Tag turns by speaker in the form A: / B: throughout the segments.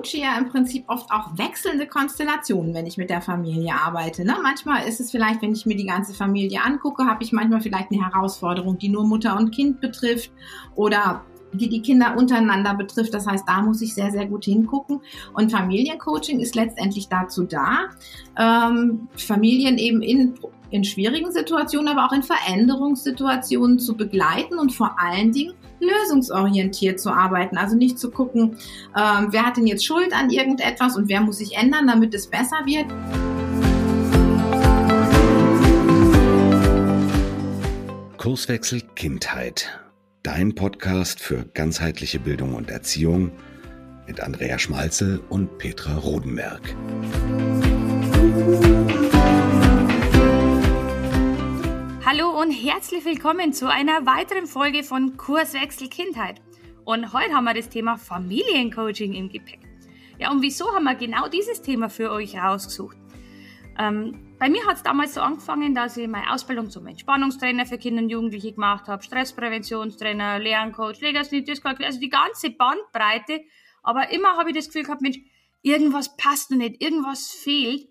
A: coache ja im Prinzip oft auch wechselnde Konstellationen, wenn ich mit der Familie arbeite. Ne? Manchmal ist es vielleicht, wenn ich mir die ganze Familie angucke, habe ich manchmal vielleicht eine Herausforderung, die nur Mutter und Kind betrifft oder die die Kinder untereinander betrifft. Das heißt, da muss ich sehr, sehr gut hingucken. Und Familiencoaching ist letztendlich dazu da, ähm, Familien eben in, in schwierigen Situationen, aber auch in Veränderungssituationen zu begleiten und vor allen Dingen lösungsorientiert zu arbeiten. Also nicht zu gucken, ähm, wer hat denn jetzt Schuld an irgendetwas und wer muss sich ändern, damit es besser wird.
B: Kurswechsel Kindheit dein Podcast für ganzheitliche Bildung und Erziehung mit Andrea Schmalzel und Petra Rodenberg.
C: Hallo und herzlich willkommen zu einer weiteren Folge von Kurswechsel Kindheit. Und heute haben wir das Thema Familiencoaching im Gepäck. Ja, und wieso haben wir genau dieses Thema für euch rausgesucht? Ähm, bei mir hat es damals so angefangen, dass ich meine Ausbildung zum Entspannungstrainer für Kinder und Jugendliche gemacht habe, Stresspräventionstrainer, Lerncoach, Legasthenie, Dyskalkulie, also die ganze Bandbreite. Aber immer habe ich das Gefühl gehabt, Mensch, irgendwas passt noch nicht, irgendwas fehlt.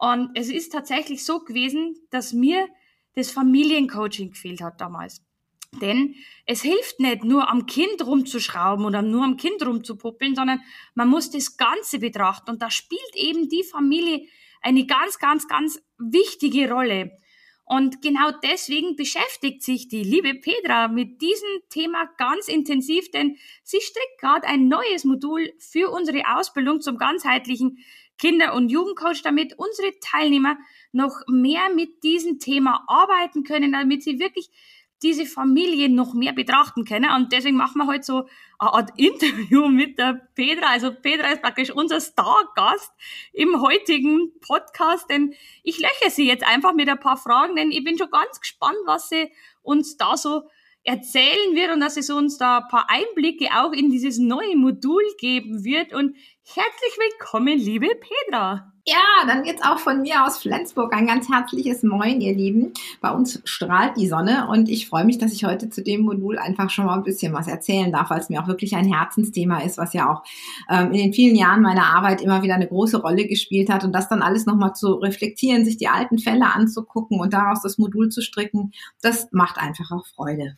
C: Und es ist tatsächlich so gewesen, dass mir das Familiencoaching gefehlt hat damals. Denn es hilft nicht nur am Kind rumzuschrauben oder nur am Kind rumzupuppeln, sondern man muss das Ganze betrachten. Und da spielt eben die Familie eine ganz, ganz, ganz wichtige Rolle. Und genau deswegen beschäftigt sich die liebe Petra mit diesem Thema ganz intensiv, denn sie strickt gerade ein neues Modul für unsere Ausbildung zum ganzheitlichen Kinder- und Jugendcoach, damit unsere Teilnehmer noch mehr mit diesem Thema arbeiten können, damit sie wirklich diese Familie noch mehr betrachten können. Und deswegen machen wir heute so eine Art Interview mit der Petra. Also Petra ist praktisch unser Stargast im heutigen Podcast, denn ich löche sie jetzt einfach mit ein paar Fragen, denn ich bin schon ganz gespannt, was sie uns da so erzählen wird und dass es uns da ein paar Einblicke auch in dieses neue Modul geben wird. Und herzlich willkommen, liebe Petra.
A: Ja, dann jetzt auch von mir aus Flensburg ein ganz herzliches Moin, ihr Lieben. Bei uns strahlt die Sonne und ich freue mich, dass ich heute zu dem Modul einfach schon mal ein bisschen was erzählen darf, weil es mir auch wirklich ein Herzensthema ist, was ja auch ähm, in den vielen Jahren meiner Arbeit immer wieder eine große Rolle gespielt hat und das dann alles nochmal zu reflektieren, sich die alten Fälle anzugucken und daraus das Modul zu stricken, das macht einfach auch Freude.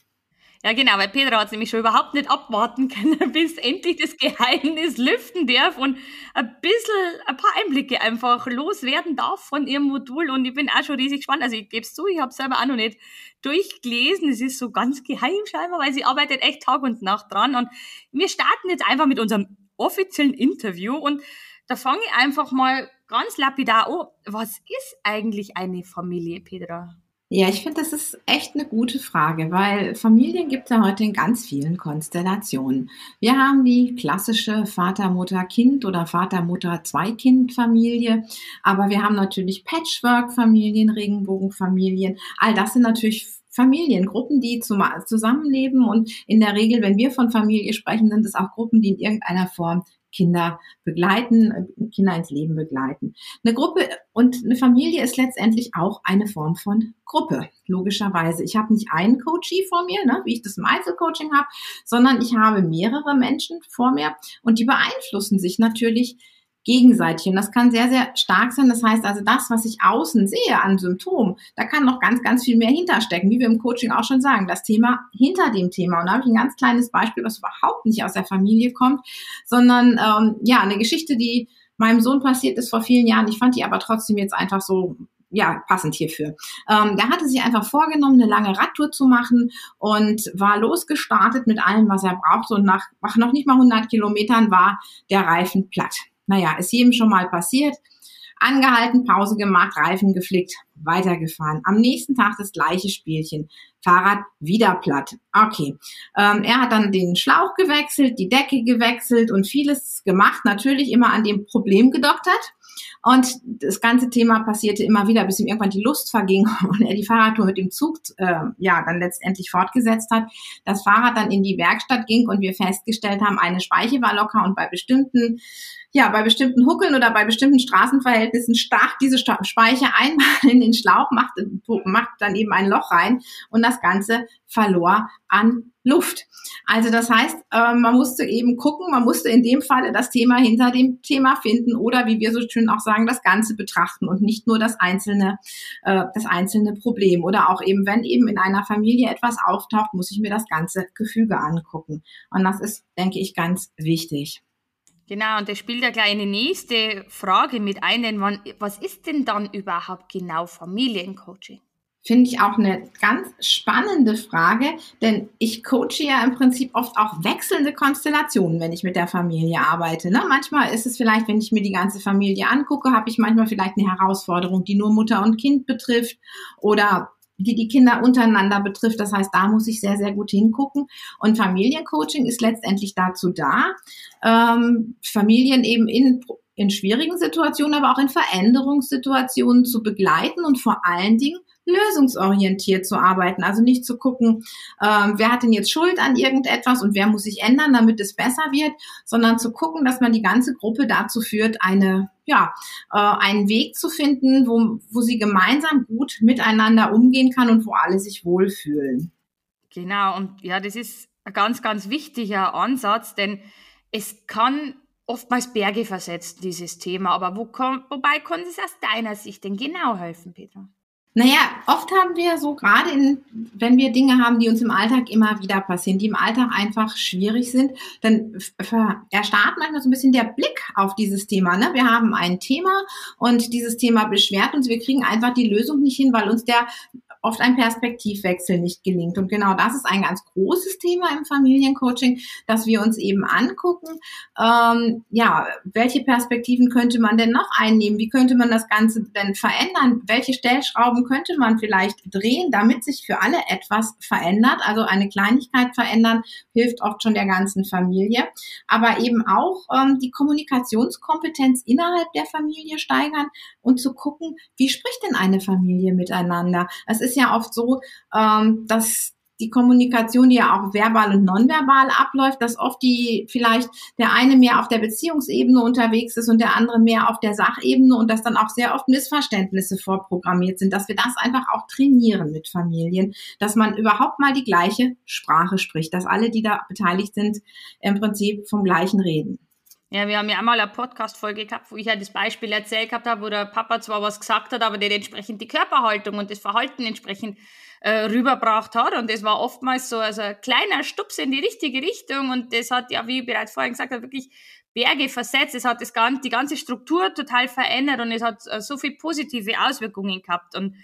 C: Ja, genau, weil Petra hat nämlich schon überhaupt nicht abwarten können, bis endlich das Geheimnis lüften darf und ein bisschen, ein paar Einblicke einfach loswerden darf von ihrem Modul. Und ich bin auch schon riesig gespannt. Also ich gebe es zu, ich habe es selber auch noch nicht durchgelesen. Es ist so ganz geheim scheinbar, weil sie arbeitet echt Tag und Nacht dran. Und wir starten jetzt einfach mit unserem offiziellen Interview und da fange ich einfach mal ganz lapidar an. Was ist eigentlich eine Familie, Petra?
A: Ja, ich finde, das ist echt eine gute Frage, weil Familien gibt es ja heute in ganz vielen Konstellationen. Wir haben die klassische Vater, Mutter, Kind oder Vater, Mutter, Zwei-Kind-Familie, aber wir haben natürlich Patchwork-Familien, Regenbogen-Familien. All das sind natürlich Familiengruppen, die zusammenleben und in der Regel, wenn wir von Familie sprechen, sind es auch Gruppen, die in irgendeiner Form Kinder begleiten, äh, Kinder ins Leben begleiten. Eine Gruppe und eine Familie ist letztendlich auch eine Form von Gruppe, logischerweise. Ich habe nicht einen Coachie vor mir, ne, wie ich das im Einzelcoaching habe, sondern ich habe mehrere Menschen vor mir und die beeinflussen sich natürlich gegenseitig. Und das kann sehr, sehr stark sein. Das heißt also, das, was ich außen sehe an Symptomen, da kann noch ganz, ganz viel mehr hinterstecken, wie wir im Coaching auch schon sagen. Das Thema hinter dem Thema. Und da habe ich ein ganz kleines Beispiel, was überhaupt nicht aus der Familie kommt, sondern ähm, ja, eine Geschichte, die meinem Sohn passiert ist vor vielen Jahren. Ich fand die aber trotzdem jetzt einfach so ja, passend hierfür. Ähm, der hatte sich einfach vorgenommen, eine lange Radtour zu machen und war losgestartet mit allem, was er brauchte. Und nach, nach noch nicht mal 100 Kilometern war der Reifen platt. Naja, ist jedem schon mal passiert. Angehalten, Pause gemacht, Reifen geflickt, weitergefahren. Am nächsten Tag das gleiche Spielchen. Fahrrad wieder platt. Okay. Ähm, er hat dann den Schlauch gewechselt, die Decke gewechselt und vieles gemacht. Natürlich immer an dem Problem gedoktert. Und das ganze Thema passierte immer wieder, bis ihm irgendwann die Lust verging und er die Fahrradtour mit dem Zug äh, ja dann letztendlich fortgesetzt hat. Das Fahrrad dann in die Werkstatt ging und wir festgestellt haben, eine Speiche war locker und bei bestimmten ja bei bestimmten Huckeln oder bei bestimmten Straßenverhältnissen stark diese Speiche einmal in den Schlauch, macht, macht dann eben ein Loch rein und das Ganze verlor an Luft. Also das heißt, äh, man musste eben gucken, man musste in dem Falle das Thema hinter dem Thema finden oder wie wir so schön auch sagen, das Ganze betrachten und nicht nur das einzelne, äh, das einzelne Problem. Oder auch eben, wenn eben in einer Familie etwas auftaucht, muss ich mir das ganze Gefüge angucken. Und das ist, denke ich, ganz wichtig.
C: Genau, und das spielt ja gleich eine nächste Frage mit ein, denn wann, was ist denn dann überhaupt genau Familiencoaching?
A: Finde ich auch eine ganz spannende Frage, denn ich coache ja im Prinzip oft auch wechselnde Konstellationen, wenn ich mit der Familie arbeite. Ne? Manchmal ist es vielleicht, wenn ich mir die ganze Familie angucke, habe ich manchmal vielleicht eine Herausforderung, die nur Mutter und Kind betrifft oder die die Kinder untereinander betrifft. Das heißt, da muss ich sehr, sehr gut hingucken. Und Familiencoaching ist letztendlich dazu da, ähm, Familien eben in in schwierigen Situationen, aber auch in Veränderungssituationen zu begleiten und vor allen Dingen lösungsorientiert zu arbeiten. Also nicht zu gucken, ähm, wer hat denn jetzt Schuld an irgendetwas und wer muss sich ändern, damit es besser wird, sondern zu gucken, dass man die ganze Gruppe dazu führt, eine ja, äh, einen Weg zu finden, wo, wo sie gemeinsam gut miteinander umgehen kann und wo alle sich wohlfühlen.
C: Genau, und ja, das ist ein ganz, ganz wichtiger Ansatz, denn es kann oftmals Berge versetzen, dieses Thema. Aber wo, wobei kann es aus deiner Sicht denn genau helfen, Petra?
A: Naja, oft haben wir so gerade in, wenn wir Dinge haben, die uns im Alltag immer wieder passieren, die im Alltag einfach schwierig sind, dann erstarrt manchmal so ein bisschen der Blick auf dieses Thema. Ne? Wir haben ein Thema und dieses Thema beschwert uns, wir kriegen einfach die Lösung nicht hin, weil uns der oft ein Perspektivwechsel nicht gelingt. Und genau das ist ein ganz großes Thema im Familiencoaching, dass wir uns eben angucken, ähm, ja, welche Perspektiven könnte man denn noch einnehmen? Wie könnte man das Ganze denn verändern? Welche Stellschrauben könnte man vielleicht drehen, damit sich für alle etwas verändert? Also eine Kleinigkeit verändern hilft oft schon der ganzen Familie, aber eben auch ähm, die Kommunikationskompetenz innerhalb der Familie steigern und zu gucken, wie spricht denn eine Familie miteinander? Es ist ja oft so, ähm, dass die Kommunikation, die ja auch verbal und nonverbal abläuft, dass oft die vielleicht der eine mehr auf der Beziehungsebene unterwegs ist und der andere mehr auf der Sachebene und dass dann auch sehr oft Missverständnisse vorprogrammiert sind, dass wir das einfach auch trainieren mit Familien, dass man überhaupt mal die gleiche Sprache spricht, dass alle, die da beteiligt sind, im Prinzip vom gleichen reden.
C: Ja, wir haben ja einmal eine Podcast-Folge gehabt, wo ich ja das Beispiel erzählt gehabt habe, wo der Papa zwar was gesagt hat, aber der entsprechend die Körperhaltung und das Verhalten entsprechend äh, rüberbracht hat. Und das war oftmals so also ein kleiner Stups in die richtige Richtung. Und das hat ja, wie ich bereits vorhin gesagt habe, wirklich Berge versetzt. Es hat das ganze, die ganze Struktur total verändert und es hat äh, so viele positive Auswirkungen gehabt. Und,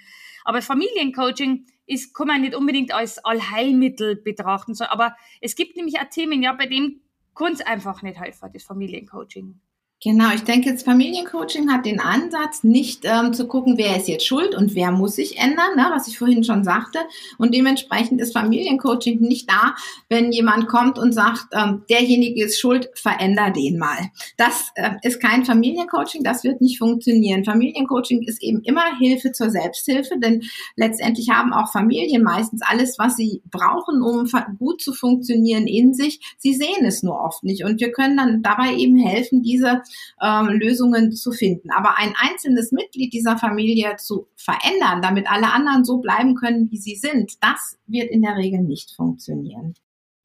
C: aber Familiencoaching ist, kann man nicht unbedingt als Allheilmittel betrachten. Aber es gibt nämlich auch Themen, ja, bei dem kann es einfach nicht helfen, das Familiencoaching.
A: Genau, ich denke, das Familiencoaching hat den Ansatz, nicht ähm, zu gucken, wer ist jetzt schuld und wer muss sich ändern, ne, was ich vorhin schon sagte. Und dementsprechend ist Familiencoaching nicht da, wenn jemand kommt und sagt, ähm, derjenige ist schuld, veränder den mal. Das äh, ist kein Familiencoaching, das wird nicht funktionieren. Familiencoaching ist eben immer Hilfe zur Selbsthilfe, denn letztendlich haben auch Familien meistens alles, was sie brauchen, um gut zu funktionieren in sich. Sie sehen es nur oft nicht. Und wir können dann dabei eben helfen, diese ähm, Lösungen zu finden. Aber ein einzelnes Mitglied dieser Familie zu verändern, damit alle anderen so bleiben können, wie sie sind, das wird in der Regel nicht funktionieren.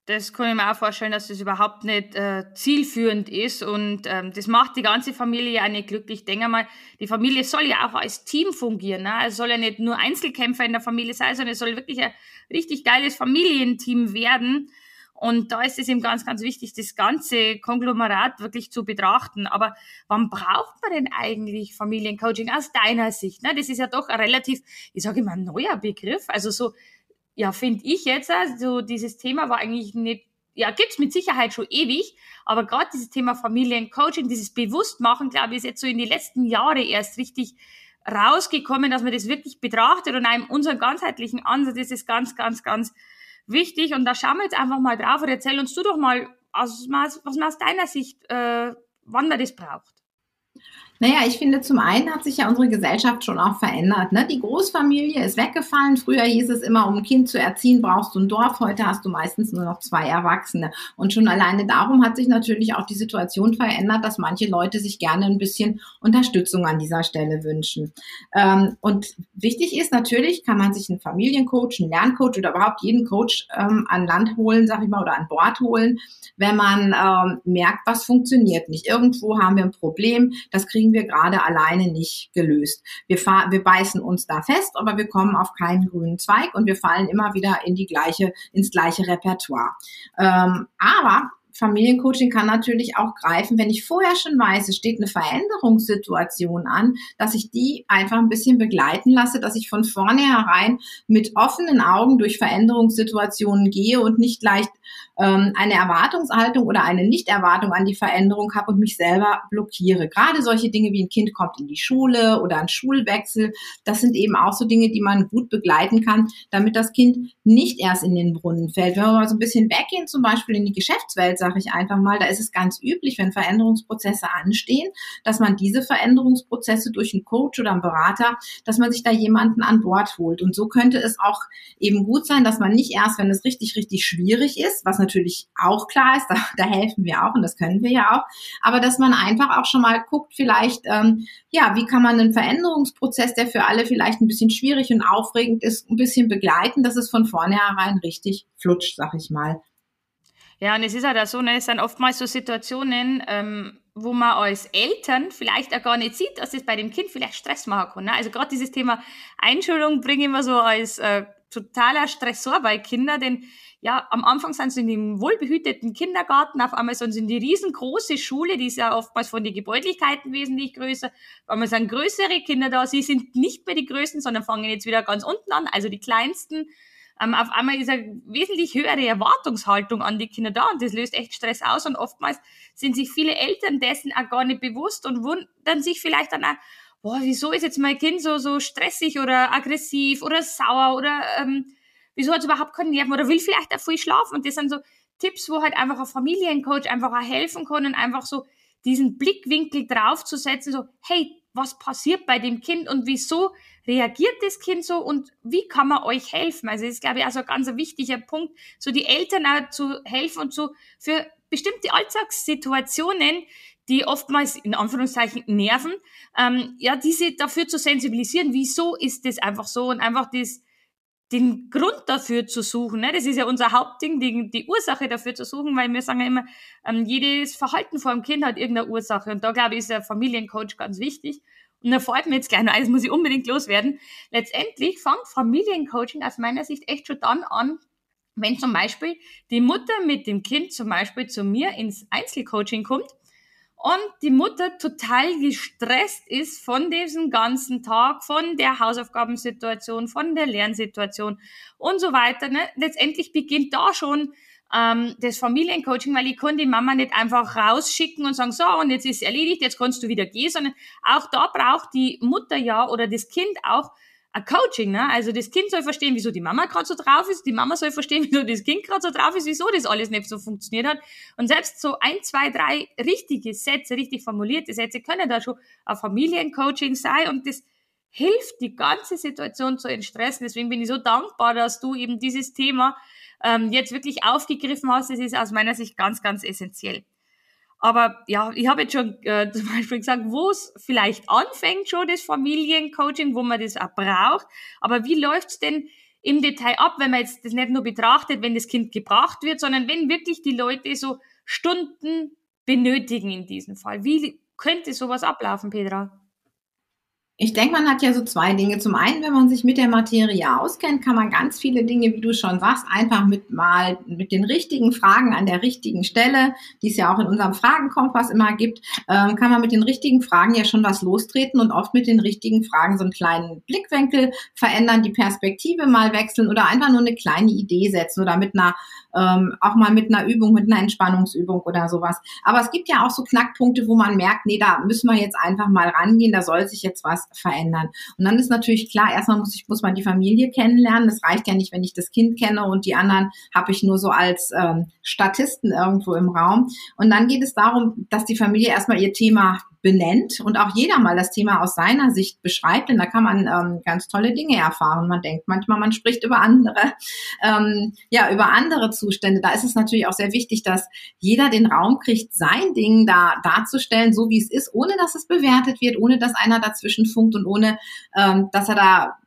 C: Das kann ich mir auch vorstellen, dass das überhaupt nicht äh, zielführend ist und ähm, das macht die ganze Familie ja nicht glücklich. Ich denke mal, die Familie soll ja auch als Team fungieren. Ne? Es soll ja nicht nur Einzelkämpfer in der Familie sein, sondern es soll wirklich ein richtig geiles Familienteam werden. Und da ist es eben ganz, ganz wichtig, das ganze Konglomerat wirklich zu betrachten. Aber wann braucht man denn eigentlich Familiencoaching aus deiner Sicht? Ne? Das ist ja doch ein relativ, ich sage immer, neuer Begriff. Also so, ja, finde ich jetzt, also dieses Thema war eigentlich nicht ja, gibt's mit Sicherheit schon ewig, aber gerade dieses Thema Familiencoaching, dieses Bewusstmachen, glaube ich, ist jetzt so in die letzten Jahre erst richtig rausgekommen, dass man das wirklich betrachtet und einem unseren ganzheitlichen Ansatz ist es ganz, ganz, ganz wichtig. Und da schauen wir jetzt einfach mal drauf und erzähl uns du doch mal, aus, was man aus deiner Sicht, äh, wann man das braucht.
A: Naja, ich finde, zum einen hat sich ja unsere Gesellschaft schon auch verändert. Ne? Die Großfamilie ist weggefallen. Früher hieß es immer, um ein Kind zu erziehen, brauchst du ein Dorf. Heute hast du meistens nur noch zwei Erwachsene. Und schon alleine darum hat sich natürlich auch die Situation verändert, dass manche Leute sich gerne ein bisschen Unterstützung an dieser Stelle wünschen. Ähm, und wichtig ist natürlich, kann man sich einen Familiencoach, einen Lerncoach oder überhaupt jeden Coach ähm, an Land holen, sag ich mal, oder an Bord holen, wenn man ähm, merkt, was funktioniert nicht. Irgendwo haben wir ein Problem, das kriegen kriegen wir gerade alleine nicht gelöst. Wir, wir beißen uns da fest, aber wir kommen auf keinen grünen Zweig und wir fallen immer wieder in die gleiche, ins gleiche Repertoire. Ähm, aber Familiencoaching kann natürlich auch greifen, wenn ich vorher schon weiß, es steht eine Veränderungssituation an, dass ich die einfach ein bisschen begleiten lasse, dass ich von vornherein mit offenen Augen durch Veränderungssituationen gehe und nicht leicht ähm, eine Erwartungshaltung oder eine Nichterwartung an die Veränderung habe und mich selber blockiere. Gerade solche Dinge wie ein Kind kommt in die Schule oder ein Schulwechsel, das sind eben auch so Dinge, die man gut begleiten kann, damit das Kind nicht erst in den Brunnen fällt. Wenn wir mal so ein bisschen weggehen, zum Beispiel in die Geschäftswelt, sage ich einfach mal, da ist es ganz üblich, wenn Veränderungsprozesse anstehen, dass man diese Veränderungsprozesse durch einen Coach oder einen Berater, dass man sich da jemanden an Bord holt. Und so könnte es auch eben gut sein, dass man nicht erst, wenn es richtig, richtig schwierig ist, was natürlich auch klar ist, da, da helfen wir auch und das können wir ja auch, aber dass man einfach auch schon mal guckt, vielleicht, ähm, ja, wie kann man einen Veränderungsprozess, der für alle vielleicht ein bisschen schwierig und aufregend ist, ein bisschen begleiten, dass es von vornherein richtig flutscht, sag ich mal.
C: Ja, und es ist halt auch so, ne, es sind oftmals so Situationen, ähm, wo man als Eltern vielleicht auch gar nicht sieht, dass es bei dem Kind vielleicht Stress machen kann. Ne? Also gerade dieses Thema Einschulung bringe ich immer so als äh, totaler Stressor bei Kindern, denn ja, am Anfang sind sie in dem wohlbehüteten Kindergarten, auf einmal sind sie in die riesengroße Schule, die ist ja oftmals von den Gebäudlichkeiten wesentlich größer. Auf einmal sind größere Kinder da, sie sind nicht mehr die Größten, sondern fangen jetzt wieder ganz unten an, also die Kleinsten. Ähm, auf einmal ist eine wesentlich höhere Erwartungshaltung an die Kinder da und das löst echt Stress aus und oftmals sind sich viele Eltern dessen auch gar nicht bewusst und wundern sich vielleicht dann auch, boah, wieso ist jetzt mein Kind so, so stressig oder aggressiv oder sauer oder ähm, wieso hat es überhaupt keinen Nerven oder will vielleicht auch viel schlafen. Und das sind so Tipps, wo halt einfach ein Familiencoach einfach auch helfen kann und einfach so diesen Blickwinkel draufzusetzen, so, hey, was passiert bei dem Kind und wieso reagiert das Kind so und wie kann man euch helfen? Also das ist, glaube ich, also ein ganz wichtiger Punkt, so die Eltern auch zu helfen und so für bestimmte Alltagssituationen, die oftmals in Anführungszeichen nerven, ähm, ja, diese dafür zu sensibilisieren, wieso ist das einfach so und einfach das den Grund dafür zu suchen. Ne? Das ist ja unser Hauptding, die, die Ursache dafür zu suchen, weil wir sagen ja immer, ähm, jedes Verhalten vor dem Kind hat irgendeine Ursache. Und da, glaube ich, ist der Familiencoach ganz wichtig. Und da freut mir jetzt gleich noch eines, muss ich unbedingt loswerden. Letztendlich fängt Familiencoaching aus meiner Sicht echt schon dann an, wenn zum Beispiel die Mutter mit dem Kind zum Beispiel zu mir ins Einzelcoaching kommt und die Mutter total gestresst ist von diesem ganzen Tag, von der Hausaufgabensituation, von der Lernsituation und so weiter. Ne? Letztendlich beginnt da schon ähm, das Familiencoaching, weil ich kann die Mama nicht einfach rausschicken und sagen, so, und jetzt ist erledigt, jetzt kannst du wieder gehen, sondern auch da braucht die Mutter ja oder das Kind auch ein Coaching, ne? Also das Kind soll verstehen, wieso die Mama gerade so drauf ist, die Mama soll verstehen, wieso das Kind gerade so drauf ist, wieso das alles nicht so funktioniert hat. Und selbst so ein, zwei, drei richtige Sätze, richtig formulierte Sätze können da schon ein Familiencoaching sein und das hilft, die ganze Situation zu entstressen. Deswegen bin ich so dankbar, dass du eben dieses Thema ähm, jetzt wirklich aufgegriffen hast. Das ist aus meiner Sicht ganz, ganz essentiell. Aber ja, ich habe jetzt schon äh, zum Beispiel gesagt, wo es vielleicht anfängt schon das Familiencoaching, wo man das auch braucht. Aber wie läuft's denn im Detail ab, wenn man jetzt das nicht nur betrachtet, wenn das Kind gebracht wird, sondern wenn wirklich die Leute so Stunden benötigen in diesem Fall? Wie könnte sowas ablaufen, Petra?
A: Ich denke, man hat ja so zwei Dinge. Zum einen, wenn man sich mit der Materie auskennt, kann man ganz viele Dinge, wie du schon sagst, einfach mit mal mit den richtigen Fragen an der richtigen Stelle, die es ja auch in unserem Fragenkompass immer gibt, ähm, kann man mit den richtigen Fragen ja schon was lostreten und oft mit den richtigen Fragen so einen kleinen Blickwinkel verändern, die Perspektive mal wechseln oder einfach nur eine kleine Idee setzen oder mit einer ähm, auch mal mit einer Übung, mit einer Entspannungsübung oder sowas. Aber es gibt ja auch so Knackpunkte, wo man merkt, nee, da müssen wir jetzt einfach mal rangehen, da soll sich jetzt was verändern. Und dann ist natürlich klar, erstmal muss ich, muss man die Familie kennenlernen. Das reicht ja nicht, wenn ich das Kind kenne und die anderen habe ich nur so als ähm, Statisten irgendwo im Raum. Und dann geht es darum, dass die Familie erstmal ihr Thema benennt und auch jeder mal das Thema aus seiner Sicht beschreibt, denn da kann man ähm, ganz tolle Dinge erfahren. Man denkt manchmal, man spricht über andere, ähm, ja, über andere Zustände. Da ist es natürlich auch sehr wichtig, dass jeder den Raum kriegt, sein Ding da darzustellen, so wie es ist, ohne dass es bewertet wird, ohne dass einer dazwischen funkt und ohne, ähm, dass er da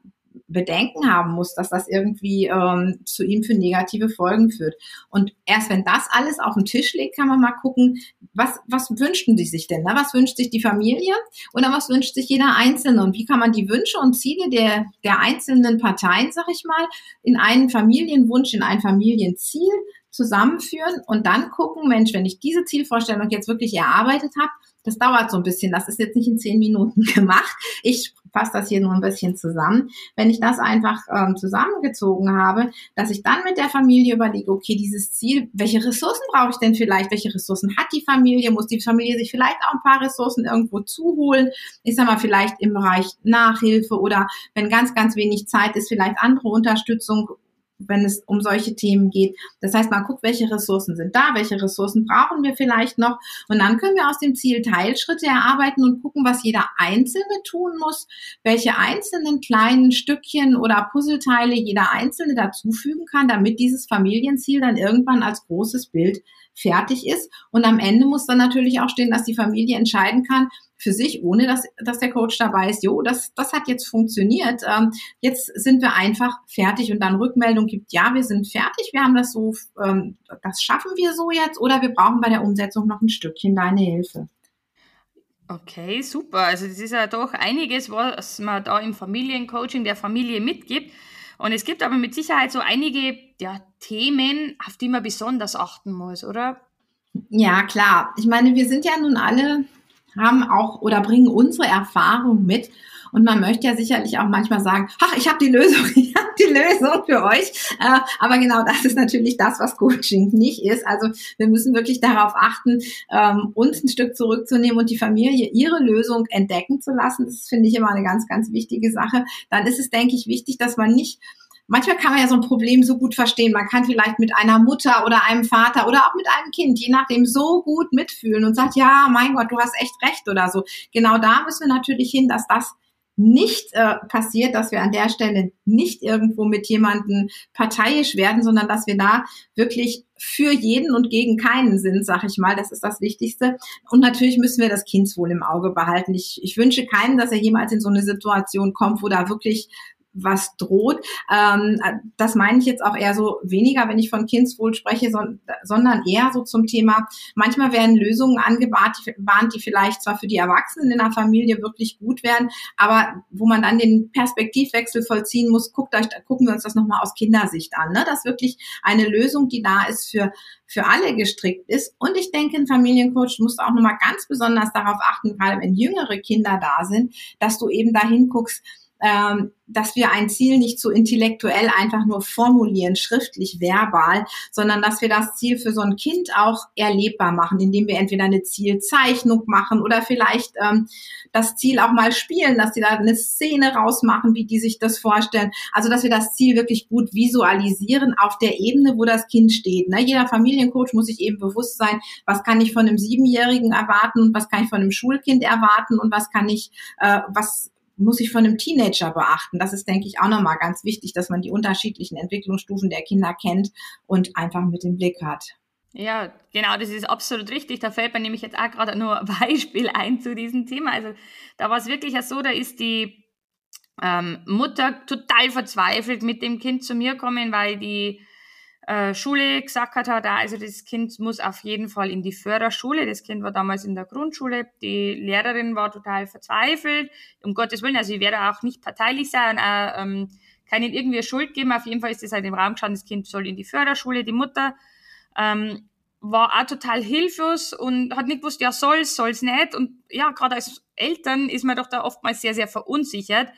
A: Bedenken haben muss, dass das irgendwie ähm, zu ihm für negative Folgen führt. Und erst wenn das alles auf den Tisch liegt, kann man mal gucken, was, was wünschten die sich denn? Ne? Was wünscht sich die Familie oder was wünscht sich jeder Einzelne? Und wie kann man die Wünsche und Ziele der, der einzelnen Parteien, sag ich mal, in einen Familienwunsch, in ein Familienziel zusammenführen und dann gucken, Mensch, wenn ich diese Zielvorstellung jetzt wirklich erarbeitet habe, das dauert so ein bisschen, das ist jetzt nicht in zehn Minuten gemacht. Ich fasse das hier nur ein bisschen zusammen. Wenn ich das einfach ähm, zusammengezogen habe, dass ich dann mit der Familie überlege, okay, dieses Ziel, welche Ressourcen brauche ich denn vielleicht? Welche Ressourcen hat die Familie? Muss die Familie sich vielleicht auch ein paar Ressourcen irgendwo zuholen? Ich sag mal, vielleicht im Bereich Nachhilfe oder wenn ganz, ganz wenig Zeit ist, vielleicht andere Unterstützung wenn es um solche Themen geht. Das heißt, man guckt, welche Ressourcen sind da, welche Ressourcen brauchen wir vielleicht noch. Und dann können wir aus dem Ziel Teilschritte erarbeiten und gucken, was jeder Einzelne tun muss, welche einzelnen kleinen Stückchen oder Puzzleteile jeder Einzelne dazufügen kann, damit dieses Familienziel dann irgendwann als großes Bild fertig ist. Und am Ende muss dann natürlich auch stehen, dass die Familie entscheiden kann, für sich, ohne dass, dass der Coach dabei ist, jo, das, das hat jetzt funktioniert. Ähm, jetzt sind wir einfach fertig und dann Rückmeldung gibt, ja, wir sind fertig, wir haben das so, ähm, das schaffen wir so jetzt oder wir brauchen bei der Umsetzung noch ein Stückchen deine Hilfe.
C: Okay, super. Also das ist ja doch einiges, was man da im Familiencoaching der Familie mitgibt. Und es gibt aber mit Sicherheit so einige ja, Themen, auf die man besonders achten muss, oder?
A: Ja, klar. Ich meine, wir sind ja nun alle haben auch oder bringen unsere Erfahrung mit. Und man möchte ja sicherlich auch manchmal sagen, ach, ich habe die Lösung, ich habe die Lösung für euch. Äh, aber genau das ist natürlich das, was Coaching nicht ist. Also wir müssen wirklich darauf achten, ähm, uns ein Stück zurückzunehmen und die Familie ihre Lösung entdecken zu lassen. Das finde ich immer eine ganz, ganz wichtige Sache. Dann ist es, denke ich, wichtig, dass man nicht manchmal kann man ja so ein Problem so gut verstehen. Man kann vielleicht mit einer Mutter oder einem Vater oder auch mit einem Kind, je nachdem, so gut mitfühlen und sagt, ja, mein Gott, du hast echt recht oder so. Genau da müssen wir natürlich hin, dass das nicht äh, passiert, dass wir an der Stelle nicht irgendwo mit jemandem parteiisch werden, sondern dass wir da wirklich für jeden und gegen keinen sind, sag ich mal. Das ist das Wichtigste. Und natürlich müssen wir das Kindswohl im Auge behalten. Ich, ich wünsche keinen, dass er jemals in so eine Situation kommt, wo da wirklich was droht. Ähm, das meine ich jetzt auch eher so weniger, wenn ich von Kindswohl spreche, sondern eher so zum Thema, manchmal werden Lösungen angebahnt, die vielleicht zwar für die Erwachsenen in der Familie wirklich gut werden, aber wo man dann den Perspektivwechsel vollziehen muss, guckt euch, gucken wir uns das nochmal aus Kindersicht an, ne? dass wirklich eine Lösung, die da ist, für, für alle gestrickt ist. Und ich denke, ein Familiencoach muss auch nochmal ganz besonders darauf achten, gerade wenn jüngere Kinder da sind, dass du eben dahin guckst, ähm, dass wir ein Ziel nicht so intellektuell einfach nur formulieren, schriftlich, verbal, sondern dass wir das Ziel für so ein Kind auch erlebbar machen, indem wir entweder eine Zielzeichnung machen oder vielleicht ähm, das Ziel auch mal spielen, dass sie da eine Szene rausmachen, wie die sich das vorstellen. Also dass wir das Ziel wirklich gut visualisieren auf der Ebene, wo das Kind steht. Ne? Jeder Familiencoach muss sich eben bewusst sein, was kann ich von einem Siebenjährigen erwarten und was kann ich von einem Schulkind erwarten und was kann ich, äh, was muss ich von einem Teenager beachten. Das ist, denke ich, auch nochmal ganz wichtig, dass man die unterschiedlichen Entwicklungsstufen der Kinder kennt und einfach mit dem Blick hat.
C: Ja, genau, das ist absolut richtig. Da fällt mir nämlich jetzt auch gerade nur ein Beispiel ein zu diesem Thema. Also da war es wirklich so, da ist die ähm, Mutter total verzweifelt mit dem Kind zu mir kommen, weil die äh, Schule gesagt hat, also das Kind muss auf jeden Fall in die Förderschule. Das Kind war damals in der Grundschule. Die Lehrerin war total verzweifelt. Um Gottes Willen, also ich werde auch nicht parteilich sein auch, ähm, keinen irgendwie Schuld geben. Auf jeden Fall ist es halt im Raum gestanden, das Kind soll in die Förderschule. Die Mutter ähm, war auch total hilflos und hat nicht gewusst, ja, soll's, soll's nicht. Und ja, gerade als Eltern ist man doch da oftmals sehr, sehr verunsichert.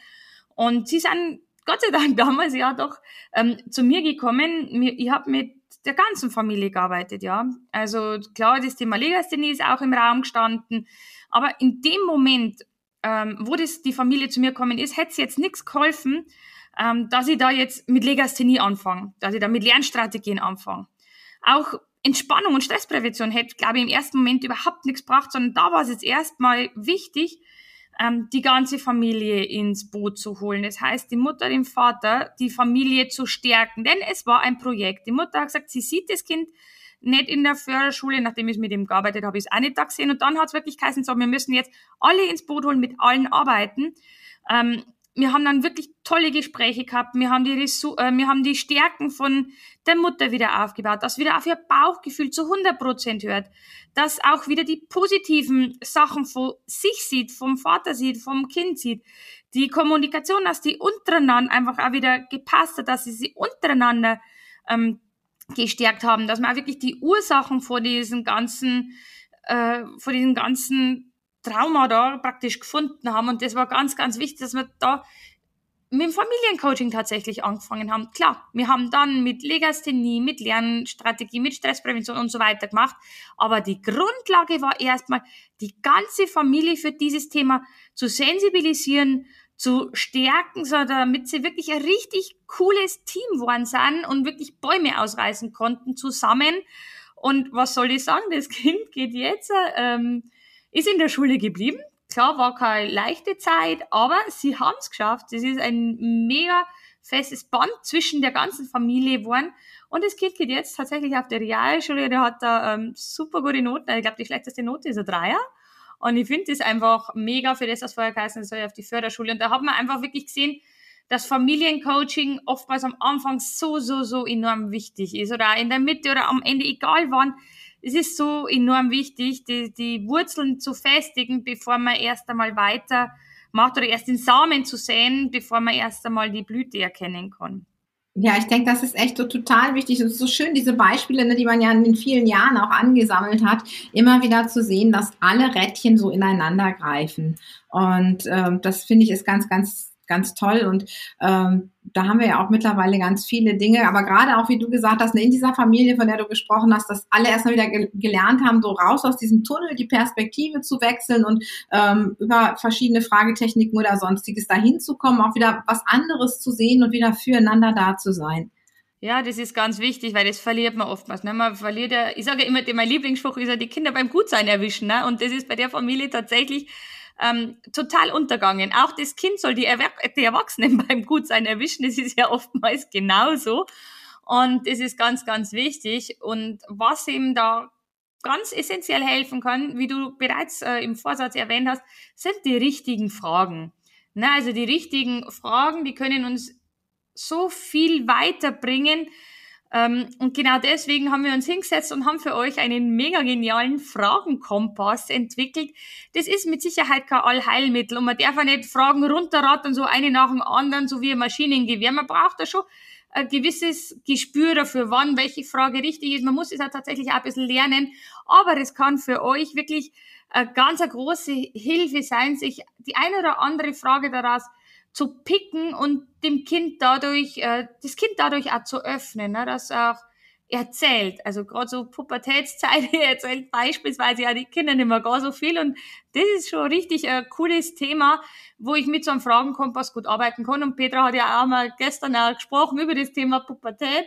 C: Und sie sind Gott sei Dank damals ja doch ähm, zu mir gekommen. Ich habe mit der ganzen Familie gearbeitet, ja. Also klar, das Thema Legasthenie ist auch im Raum gestanden. Aber in dem Moment, ähm, wo das die Familie zu mir gekommen ist, hätte es jetzt nichts geholfen, ähm, dass ich da jetzt mit Legasthenie anfange, dass ich da mit Lernstrategien anfange. Auch Entspannung und Stressprävention hätte, glaube ich, im ersten Moment überhaupt nichts gebracht, sondern da war es jetzt erstmal wichtig, ähm, die ganze Familie ins Boot zu holen. Das heißt, die Mutter, den Vater, die Familie zu stärken, denn es war ein Projekt. Die Mutter hat gesagt, sie sieht das Kind nicht in der Förderschule, nachdem ich mit ihm gearbeitet habe, ist auch nicht da gesehen. Und dann hat es wirklich geheißen, so, wir müssen jetzt alle ins Boot holen, mit allen arbeiten. Ähm, wir haben dann wirklich tolle Gespräche gehabt. Wir haben die, Ressour äh, wir haben die Stärken von der Mutter wieder aufgebaut, dass wieder auf ihr Bauchgefühl zu 100 Prozent hört, dass auch wieder die positiven Sachen von sich sieht, vom Vater sieht, vom Kind sieht. Die Kommunikation, dass die untereinander einfach auch wieder gepasst hat, dass sie sie untereinander ähm, gestärkt haben, dass man auch wirklich die Ursachen vor diesen ganzen, äh, vor diesen ganzen Trauma da praktisch gefunden haben. Und das war ganz, ganz wichtig, dass wir da mit dem Familiencoaching tatsächlich angefangen haben. Klar, wir haben dann mit Legasthenie, mit Lernstrategie, mit Stressprävention und so weiter gemacht. Aber die Grundlage war erstmal, die ganze Familie für dieses Thema zu sensibilisieren, zu stärken, so damit sie wirklich ein richtig cooles Team geworden sind und wirklich Bäume ausreißen konnten zusammen. Und was soll ich sagen? Das Kind geht jetzt, ähm, ist in der Schule geblieben. Klar, war keine leichte Zeit, aber sie haben es geschafft. Es ist ein mega festes Band zwischen der ganzen Familie geworden. Und das Kind geht jetzt tatsächlich auf der Realschule. Der hat da ähm, super gute Noten. Ich glaube, die schlechteste Note ist ein Dreier. Und ich finde das einfach mega für das, was vorher geheißen soll, auf die Förderschule. Und da hat man einfach wirklich gesehen, dass Familiencoaching oftmals am Anfang so, so, so enorm wichtig ist. Oder in der Mitte oder am Ende, egal wann. Es ist so enorm wichtig, die, die Wurzeln zu festigen, bevor man erst einmal weiter macht oder erst den Samen zu säen, bevor man erst einmal die Blüte erkennen kann.
A: Ja, ich denke, das ist echt so total wichtig. Es ist so schön, diese Beispiele, ne, die man ja in den vielen Jahren auch angesammelt hat, immer wieder zu sehen, dass alle Rädchen so ineinander greifen. Und ähm, das finde ich ist ganz, ganz ganz toll. Und ähm, da haben wir ja auch mittlerweile ganz viele Dinge. Aber gerade auch, wie du gesagt hast, in dieser Familie, von der du gesprochen hast, dass alle erstmal wieder ge gelernt haben, so raus aus diesem Tunnel die Perspektive zu wechseln und ähm, über verschiedene Fragetechniken oder sonstiges dahin zu kommen, auch wieder was anderes zu sehen und wieder füreinander da zu sein.
C: Ja, das ist ganz wichtig, weil das verliert man oftmals. Ne? Man verliert ja, ich sage ja immer, mein Lieblingsspruch ist ja, die Kinder beim Gutsein erwischen. Ne? Und das ist bei der Familie tatsächlich ähm, total untergangen. Auch das Kind soll die, Erwer die Erwachsenen beim Gutsein erwischen. Das ist ja oftmals genauso. Und es ist ganz, ganz wichtig. Und was ihm da ganz essentiell helfen kann, wie du bereits äh, im Vorsatz erwähnt hast, sind die richtigen Fragen. Na, also die richtigen Fragen, die können uns so viel weiterbringen, und genau deswegen haben wir uns hingesetzt und haben für euch einen mega genialen Fragenkompass entwickelt. Das ist mit Sicherheit kein Allheilmittel und man darf auch nicht Fragen runterraten, so eine nach dem anderen, so wie ein Maschinengewehr. Man braucht da schon ein gewisses Gespür dafür, wann welche Frage richtig ist. Man muss es ja tatsächlich auch ein bisschen lernen, aber es kann für euch wirklich eine ganz große Hilfe sein, sich die eine oder andere Frage daraus zu picken und dem Kind dadurch, äh, das Kind dadurch auch zu öffnen, ne, dass auch erzählt. Also gerade so Pubertätszeit erzählt beispielsweise ja die Kinder nicht mehr gar so viel und das ist schon richtig ein cooles Thema, wo ich mit so einem Fragenkompass gut arbeiten kann. Und Petra hat ja auch mal gestern auch gesprochen über das Thema Pubertät,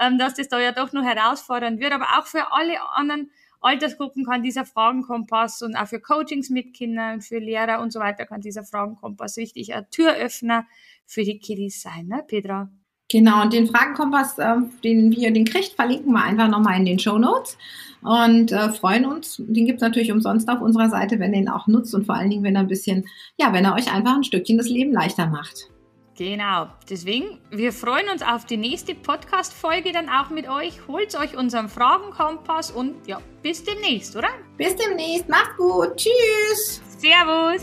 C: ähm, dass das da ja doch noch herausfordernd wird, aber auch für alle anderen Altersgruppen kann dieser Fragenkompass und auch für Coachings mit Kindern, für Lehrer und so weiter kann dieser Fragenkompass richtig ein Türöffner für die Kiddies sein, ne, Petra?
A: Genau, und den Fragenkompass, äh, den wir den kriegt, verlinken wir einfach nochmal in den Show Notes und äh, freuen uns. Den gibt es natürlich umsonst auf unserer Seite, wenn ihr ihn auch nutzt und vor allen Dingen, wenn er ein bisschen, ja, wenn er euch einfach ein Stückchen das Leben leichter macht.
C: Genau. Deswegen, wir freuen uns auf die nächste Podcast-Folge dann auch mit euch. Holt euch unseren Fragenkompass und ja, bis demnächst, oder?
A: Bis demnächst. Macht's gut. Tschüss.
C: Servus.